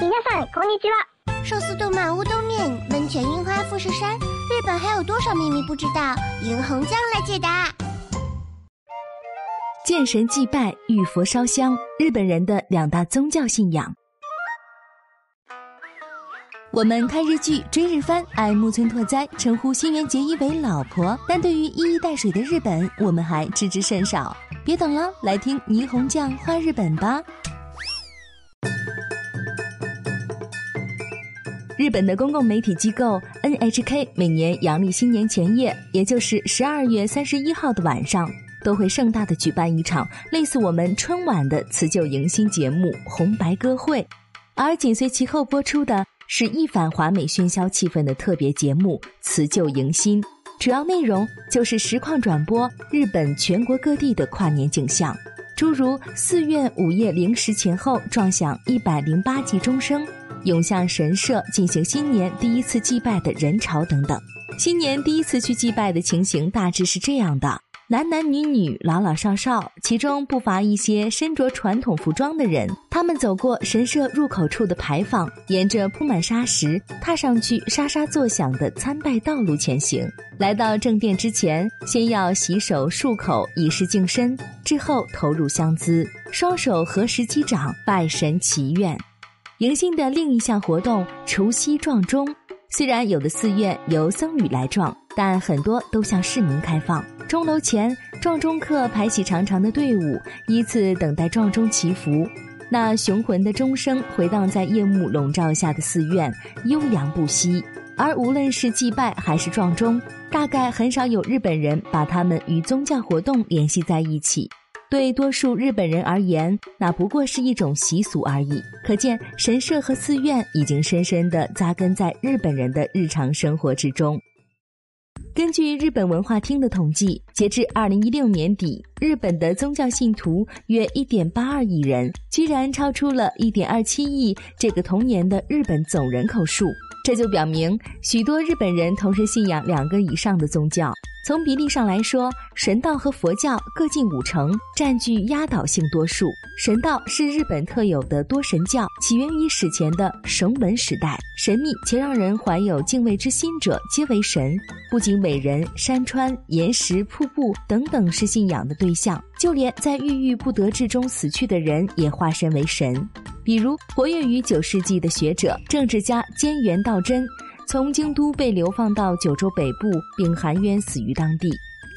皆さんこんにちは。寿司动漫乌冬面，温泉樱花富士山，日本还有多少秘密不知道？银红酱来解答。见神祭拜、遇佛烧香，日本人的两大宗教信仰。我们看日剧、追日番，爱木村拓哉，称呼新垣结衣为老婆，但对于一衣带水的日本，我们还知之甚少。别等了，来听霓虹酱画日本吧。 日本的公共媒体机构 NHK 每年阳历新年前夜，也就是十二月三十一号的晚上，都会盛大的举办一场类似我们春晚的辞旧迎新节目——红白歌会。而紧随其后播出的是一反华美喧嚣气氛的特别节目——辞旧迎新，主要内容就是实况转播日本全国各地的跨年景象，诸如寺院午夜零时前后撞响一百零八级钟声。涌向神社进行新年第一次祭拜的人潮等等。新年第一次去祭拜的情形大致是这样的：男男女女、老老少少，其中不乏一些身着传统服装的人。他们走过神社入口处的牌坊，沿着铺满沙石、踏上去沙沙作响的参拜道路前行。来到正殿之前，先要洗手漱口以示净身，之后投入香资，双手合十击掌，拜神祈愿。迎新的另一项活动——除夕撞钟，虽然有的寺院由僧侣来撞，但很多都向市民开放。钟楼前，撞钟客排起长长的队伍，依次等待撞钟祈福。那雄浑的钟声回荡在夜幕笼罩下的寺院，悠扬不息。而无论是祭拜还是撞钟，大概很少有日本人把它们与宗教活动联系在一起。对多数日本人而言，那不过是一种习俗而已。可见，神社和寺院已经深深地扎根在日本人的日常生活之中。根据日本文化厅的统计，截至二零一六年底，日本的宗教信徒约一点八二亿人，居然超出了一点二七亿这个同年的日本总人口数。这就表明，许多日本人同时信仰两个以上的宗教。从比例上来说，神道和佛教各近五成，占据压倒性多数。神道是日本特有的多神教，起源于史前的绳文时代。神秘且让人怀有敬畏之心者，皆为神。不仅伟人、山川、岩石、瀑布等等是信仰的对象，就连在郁郁不得志中死去的人，也化身为神。比如，活跃于九世纪的学者、政治家兼元道真。从京都被流放到九州北部，并含冤死于当地。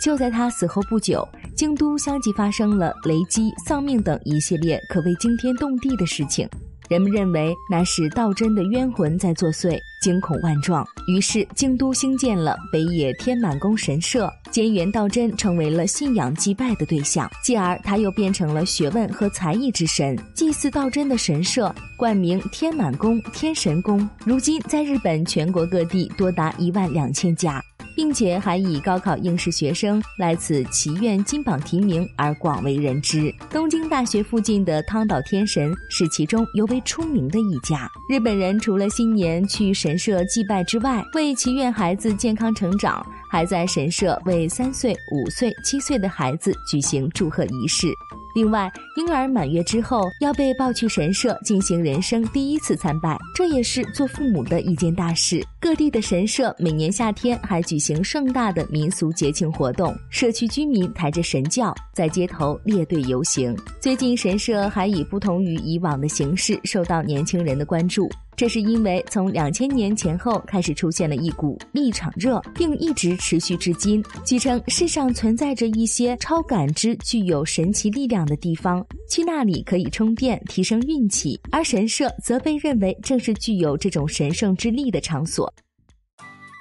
就在他死后不久，京都相继发生了雷击、丧命等一系列可谓惊天动地的事情。人们认为那是道真的冤魂在作祟，惊恐万状。于是京都兴建了北野天满宫神社，兼元道真成为了信仰祭拜的对象。继而他又变成了学问和才艺之神，祭祀道真的神社冠名天满宫、天神宫。如今在日本全国各地多达一万两千家。并且还以高考应试学生来此祈愿金榜题名而广为人知。东京大学附近的汤岛天神是其中尤为出名的一家。日本人除了新年去神社祭拜之外，为祈愿孩子健康成长，还在神社为三岁、五岁、七岁的孩子举行祝贺仪式。另外，婴儿满月之后要被抱去神社进行人生第一次参拜，这也是做父母的一件大事。各地的神社每年夏天还举行盛大的民俗节庆活动，社区居民抬着神轿在街头列队游行。最近，神社还以不同于以往的形式受到年轻人的关注。这是因为从两千年前后开始出现了一股立场热，并一直持续至今。据称，世上存在着一些超感知、具有神奇力量的地方，去那里可以充电、提升运气，而神社则被认为正是具有这种神圣之力的场所。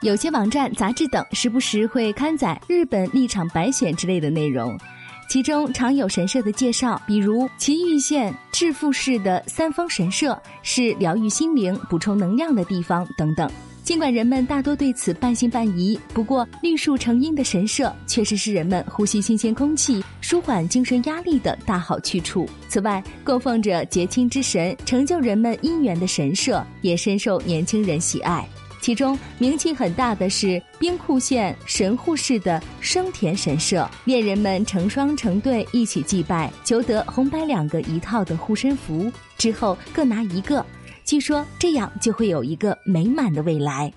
有些网站、杂志等时不时会刊载日本立场白选之类的内容。其中常有神社的介绍，比如岐玉县致富市的三丰神社是疗愈心灵、补充能量的地方等等。尽管人们大多对此半信半疑，不过绿树成荫的神社确实是人们呼吸新鲜空气、舒缓精神压力的大好去处。此外，供奉着结亲之神、成就人们姻缘的神社也深受年轻人喜爱。其中名气很大的是兵库县神户市的生田神社，恋人们成双成对一起祭拜，求得红白两个一套的护身符，之后各拿一个，据说这样就会有一个美满的未来。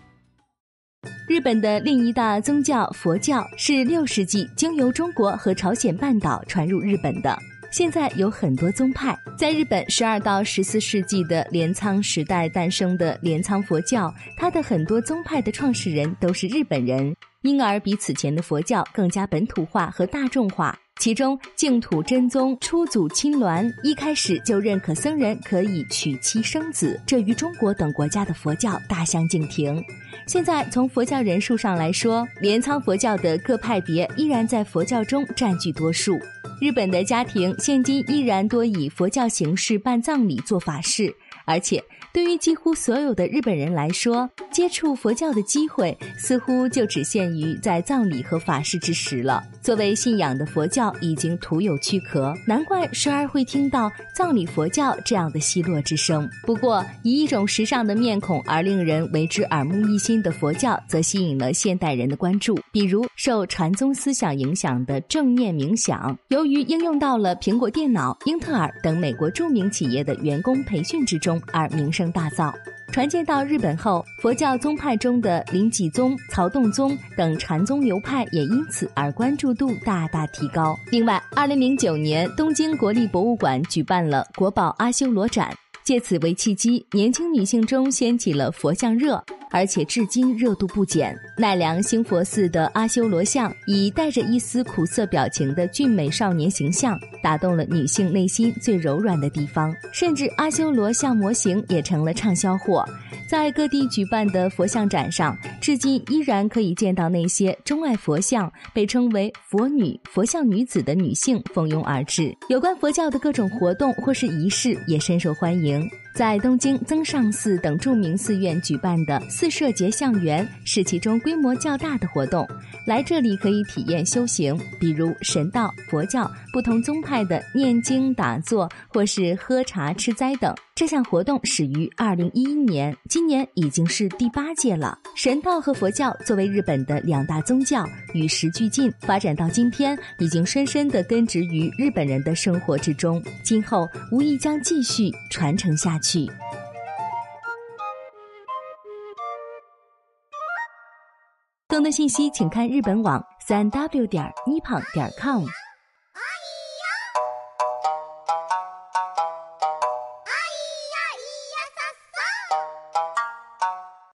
日本的另一大宗教佛教是六世纪经由中国和朝鲜半岛传入日本的。现在有很多宗派。在日本十二到十四世纪的镰仓时代诞生的镰仓佛教，它的很多宗派的创始人都是日本人，因而比此前的佛教更加本土化和大众化。其中，净土真宗初祖亲鸾一开始就认可僧人可以娶妻生子，这与中国等国家的佛教大相径庭。现在从佛教人数上来说，镰仓佛教的各派别依然在佛教中占据多数。日本的家庭现今依然多以佛教形式办葬礼做法事，而且。对于几乎所有的日本人来说，接触佛教的机会似乎就只限于在葬礼和法事之时了。作为信仰的佛教已经徒有躯壳，难怪时而会听到葬礼佛教这样的奚落之声。不过，以一种时尚的面孔而令人为之耳目一新的佛教，则吸引了现代人的关注。比如，受传宗思想影响的正念冥想，由于应用到了苹果电脑、英特尔等美国著名企业的员工培训之中，而名声。大造，传进到日本后，佛教宗派中的临济宗、曹洞宗等禅宗流派也因此而关注度大大提高。另外，二零零九年，东京国立博物馆举办了国宝阿修罗展。借此为契机，年轻女性中掀起了佛像热，而且至今热度不减。奈良兴佛寺的阿修罗像，以带着一丝苦涩表情的俊美少年形象，打动了女性内心最柔软的地方。甚至阿修罗像模型也成了畅销货。在各地举办的佛像展上，至今依然可以见到那些钟爱佛像、被称为“佛女”“佛像女子”的女性蜂拥而至。有关佛教的各种活动或是仪式，也深受欢迎。在东京增上寺等著名寺院举办的四社节相园是其中规模较大的活动。来这里可以体验修行，比如神道、佛教不同宗派的念经、打坐，或是喝茶、吃斋等。这项活动始于二零一一年，今年已经是第八届了。神道和佛教作为日本的两大宗教，与时俱进，发展到今天，已经深深地根植于日本人的生活之中。今后无疑将继续传承下去。更多信息，请看日本网三 w 点 nippon 点 com。